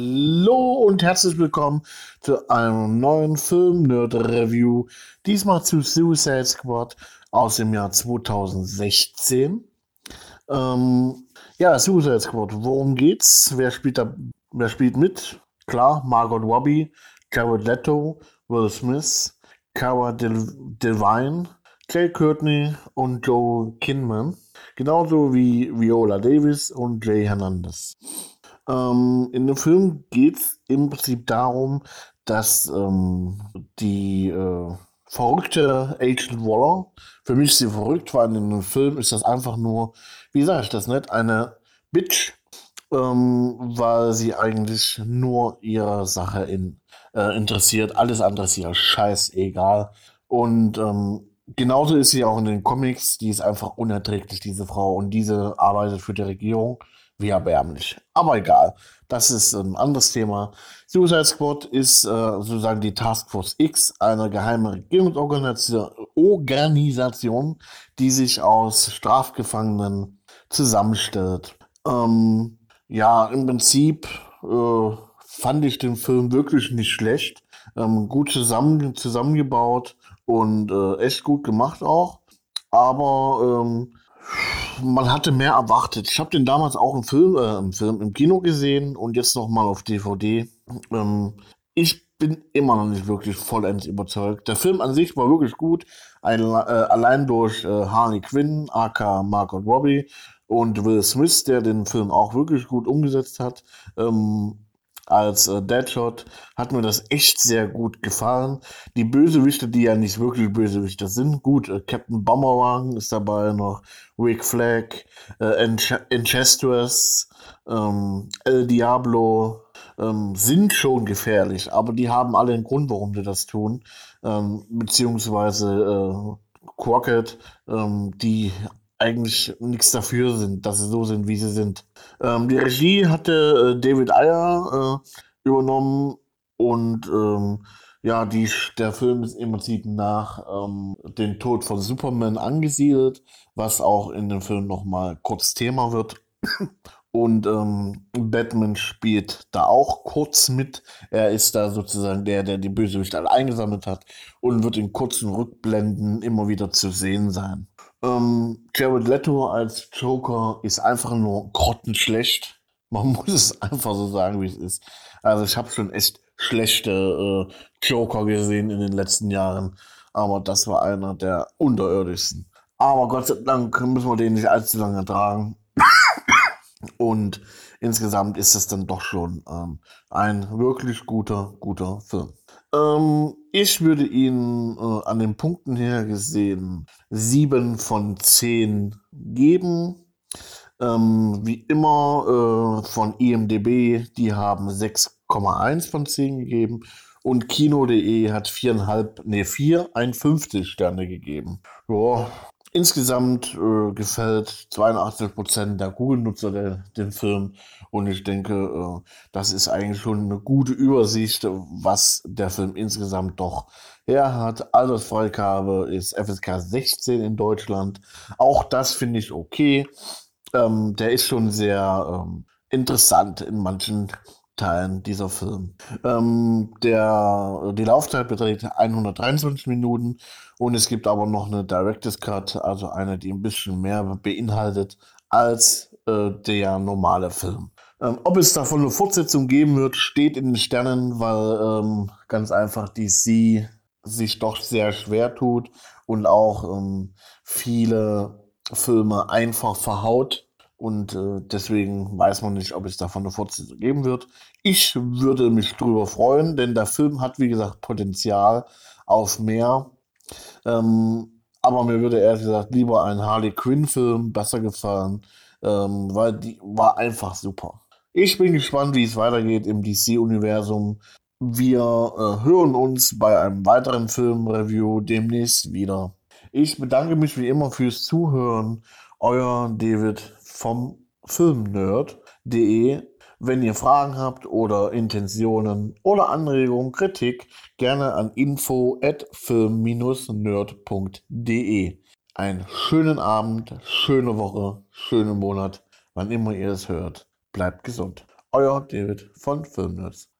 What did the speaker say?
Hallo und herzlich willkommen zu einem neuen Film-Nerd-Review. Diesmal zu Suicide Squad aus dem Jahr 2016. Ähm, ja, Suicide Squad, worum geht's? Wer spielt, da, wer spielt mit? Klar, Margot Robbie, Jared Leto, Will Smith, Cara Devine, Jay Courtney und Joe Kinman. Genauso wie Viola Davis und Jay Hernandez. Ähm, in dem Film geht es im Prinzip darum, dass ähm, die äh, verrückte Agent Waller, für mich ist sie verrückt, weil in dem Film ist das einfach nur, wie sage ich das nicht, eine Bitch, ähm, weil sie eigentlich nur ihre Sache in, äh, interessiert. Alles andere ist ihr scheißegal. Und ähm, genauso ist sie auch in den Comics. Die ist einfach unerträglich, diese Frau. Und diese arbeitet für die Regierung. Wie erbärmlich. Aber egal. Das ist ein anderes Thema. Suicide Squad ist äh, sozusagen die Task Force X, eine geheime Regierungsorganisation, die sich aus Strafgefangenen zusammenstellt. Ähm, ja, im Prinzip äh, fand ich den Film wirklich nicht schlecht. Ähm, gut zusammen, zusammengebaut und äh, echt gut gemacht auch. Aber ähm, man hatte mehr erwartet. Ich habe den damals auch im Film, äh, im Film im Kino gesehen und jetzt noch mal auf DVD. Ähm, ich bin immer noch nicht wirklich vollends überzeugt. Der Film an sich war wirklich gut, Ein, äh, allein durch äh, Harley Quinn, aka Margot Robbie und Will Smith, der den Film auch wirklich gut umgesetzt hat. Ähm, als äh, Deadshot hat mir das echt sehr gut gefallen. Die Bösewichte, die ja nicht wirklich Bösewichte sind, gut, äh, Captain Bomberwagen ist dabei noch, Rick Flag, äh, Ench Enchantress, ähm, El Diablo, ähm, sind schon gefährlich, aber die haben alle einen Grund, warum sie das tun. Ähm, beziehungsweise äh, Crockett, ähm, die eigentlich nichts dafür sind, dass sie so sind, wie sie sind. Ähm, die Regie hatte äh, David Ayer äh, übernommen und ähm, ja, die, der Film ist im Prinzip nach ähm, dem Tod von Superman angesiedelt, was auch in dem Film nochmal kurz Thema wird. Und ähm, Batman spielt da auch kurz mit. Er ist da sozusagen der, der die Bösewichte alle eingesammelt hat und wird in kurzen Rückblenden immer wieder zu sehen sein. Ähm, Jared Leto als Joker ist einfach nur grottenschlecht. Man muss es einfach so sagen, wie es ist. Also ich habe schon echt schlechte äh, Joker gesehen in den letzten Jahren, aber das war einer der unterirdischsten. Aber Gott sei Dank müssen wir den nicht allzu lange tragen. Und insgesamt ist es dann doch schon ähm, ein wirklich guter, guter Film. Ähm, ich würde ihn äh, an den Punkten her gesehen 7 von 10 geben. Ähm, wie immer äh, von IMDB, die haben 6,1 von 10 gegeben. Und Kino.de hat 4,5, nee, 4, 51 Sterne gegeben. Ja, Insgesamt äh, gefällt 82% der Google-Nutzer den Film und ich denke, äh, das ist eigentlich schon eine gute Übersicht, was der Film insgesamt doch her hat. Altersfreigabe ist FSK 16 in Deutschland. Auch das finde ich okay. Ähm, der ist schon sehr ähm, interessant in manchen Teilen dieser Film. Ähm, der, die Laufzeit beträgt 123 Minuten und es gibt aber noch eine Director's Cut, also eine, die ein bisschen mehr beinhaltet als äh, der normale Film. Ähm, ob es davon eine Fortsetzung geben wird, steht in den Sternen, weil ähm, ganz einfach DC sich doch sehr schwer tut und auch ähm, viele Filme einfach verhaut und äh, deswegen weiß man nicht, ob es davon eine Fortsetzung geben wird. Ich würde mich drüber freuen, denn der Film hat, wie gesagt, Potenzial auf mehr. Ähm, aber mir würde ehrlich gesagt lieber ein Harley Quinn-Film besser gefallen, ähm, weil die war einfach super. Ich bin gespannt, wie es weitergeht im DC-Universum. Wir äh, hören uns bei einem weiteren Film-Review demnächst wieder. Ich bedanke mich wie immer fürs Zuhören. Euer David vom Filmnerd.de. Wenn ihr Fragen habt oder Intentionen oder Anregungen, Kritik, gerne an info at film-nerd.de. Einen schönen Abend, schöne Woche, schönen Monat, wann immer ihr es hört. Bleibt gesund. Euer David von Filmnerds.